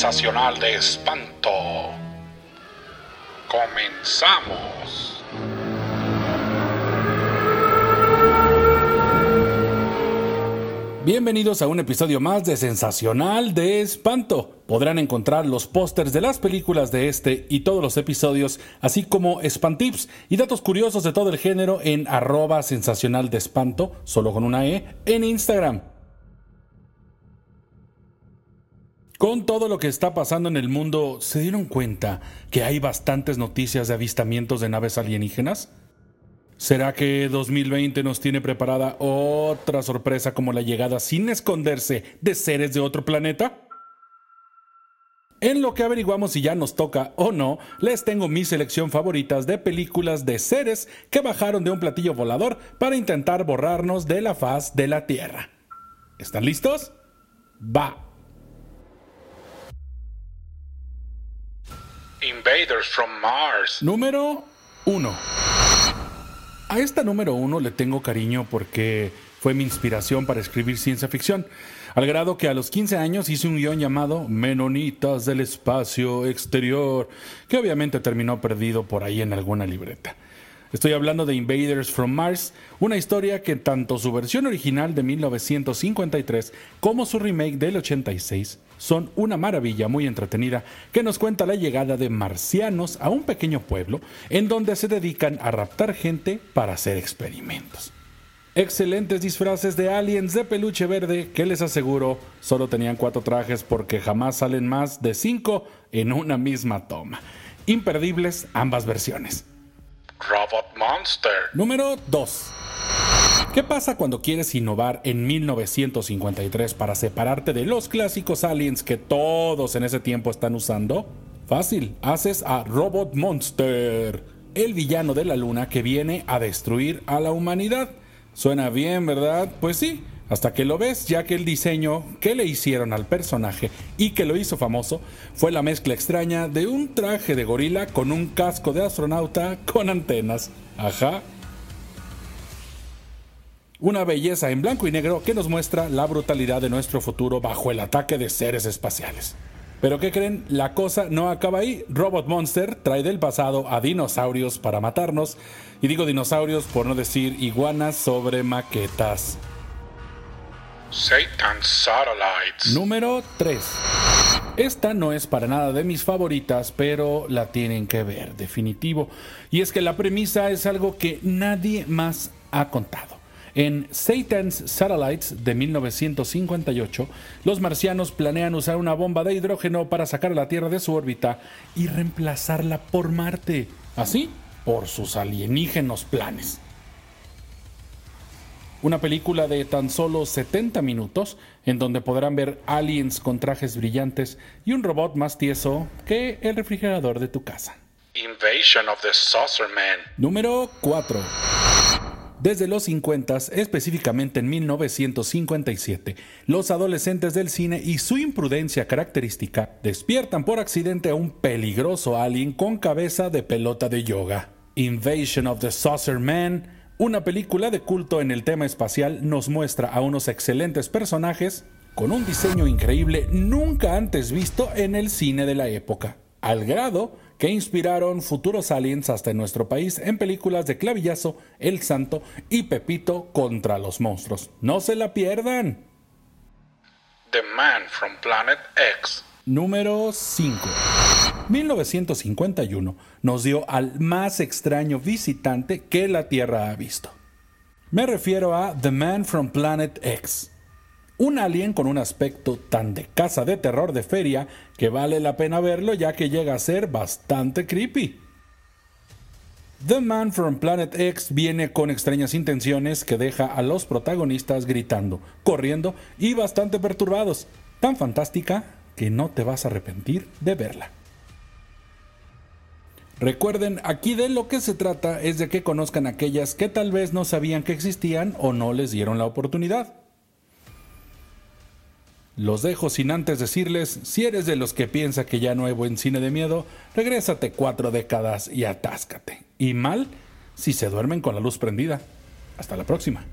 sensacional de espanto. Comenzamos. Bienvenidos a un episodio más de Sensacional de Espanto. Podrán encontrar los pósters de las películas de este y todos los episodios, así como espantips y datos curiosos de todo el género en arroba sensacional de espanto, solo con una E, en Instagram. Con todo lo que está pasando en el mundo, ¿se dieron cuenta que hay bastantes noticias de avistamientos de naves alienígenas? ¿Será que 2020 nos tiene preparada otra sorpresa como la llegada sin esconderse de seres de otro planeta? En lo que averiguamos si ya nos toca o no, les tengo mi selección favoritas de películas de seres que bajaron de un platillo volador para intentar borrarnos de la faz de la Tierra. ¿Están listos? Va. Invaders from Mars. Número 1. A esta número uno le tengo cariño porque fue mi inspiración para escribir ciencia ficción, al grado que a los 15 años hice un guion llamado Menonitas del Espacio Exterior, que obviamente terminó perdido por ahí en alguna libreta. Estoy hablando de Invaders from Mars, una historia que tanto su versión original de 1953 como su remake del 86 son una maravilla muy entretenida que nos cuenta la llegada de marcianos a un pequeño pueblo en donde se dedican a raptar gente para hacer experimentos. Excelentes disfraces de aliens de peluche verde que les aseguro solo tenían cuatro trajes porque jamás salen más de cinco en una misma toma. Imperdibles ambas versiones. Robot Monster. Número 2. ¿Qué pasa cuando quieres innovar en 1953 para separarte de los clásicos aliens que todos en ese tiempo están usando? Fácil, haces a Robot Monster, el villano de la luna que viene a destruir a la humanidad. Suena bien, ¿verdad? Pues sí, hasta que lo ves, ya que el diseño que le hicieron al personaje y que lo hizo famoso fue la mezcla extraña de un traje de gorila con un casco de astronauta con antenas. Ajá. Una belleza en blanco y negro que nos muestra la brutalidad de nuestro futuro bajo el ataque de seres espaciales. Pero ¿qué creen? La cosa no acaba ahí. Robot Monster trae del pasado a dinosaurios para matarnos. Y digo dinosaurios por no decir iguanas sobre maquetas. Satan Satellites. Número 3. Esta no es para nada de mis favoritas, pero la tienen que ver, definitivo. Y es que la premisa es algo que nadie más ha contado. En Satan's Satellites de 1958, los marcianos planean usar una bomba de hidrógeno para sacar a la Tierra de su órbita y reemplazarla por Marte. Así, por sus alienígenos planes. Una película de tan solo 70 minutos en donde podrán ver aliens con trajes brillantes y un robot más tieso que el refrigerador de tu casa. Invasion of the Saucer Man. Número 4. Desde los 50, específicamente en 1957, los adolescentes del cine y su imprudencia característica despiertan por accidente a un peligroso alien con cabeza de pelota de yoga. Invasion of the Saucer Man, una película de culto en el tema espacial, nos muestra a unos excelentes personajes con un diseño increíble nunca antes visto en el cine de la época, al grado que inspiraron futuros aliens hasta en nuestro país en películas de Clavillazo, El Santo y Pepito contra los monstruos. No se la pierdan. The Man from Planet X. Número 5. 1951 nos dio al más extraño visitante que la Tierra ha visto. Me refiero a The Man from Planet X, un alien con un aspecto tan de casa de terror de feria que vale la pena verlo ya que llega a ser bastante creepy. The Man from Planet X viene con extrañas intenciones que deja a los protagonistas gritando, corriendo y bastante perturbados, tan fantástica que no te vas a arrepentir de verla. Recuerden, aquí de lo que se trata es de que conozcan aquellas que tal vez no sabían que existían o no les dieron la oportunidad. Los dejo sin antes decirles, si eres de los que piensa que ya no hay buen cine de miedo, regrésate cuatro décadas y atáscate. Y mal si se duermen con la luz prendida. Hasta la próxima.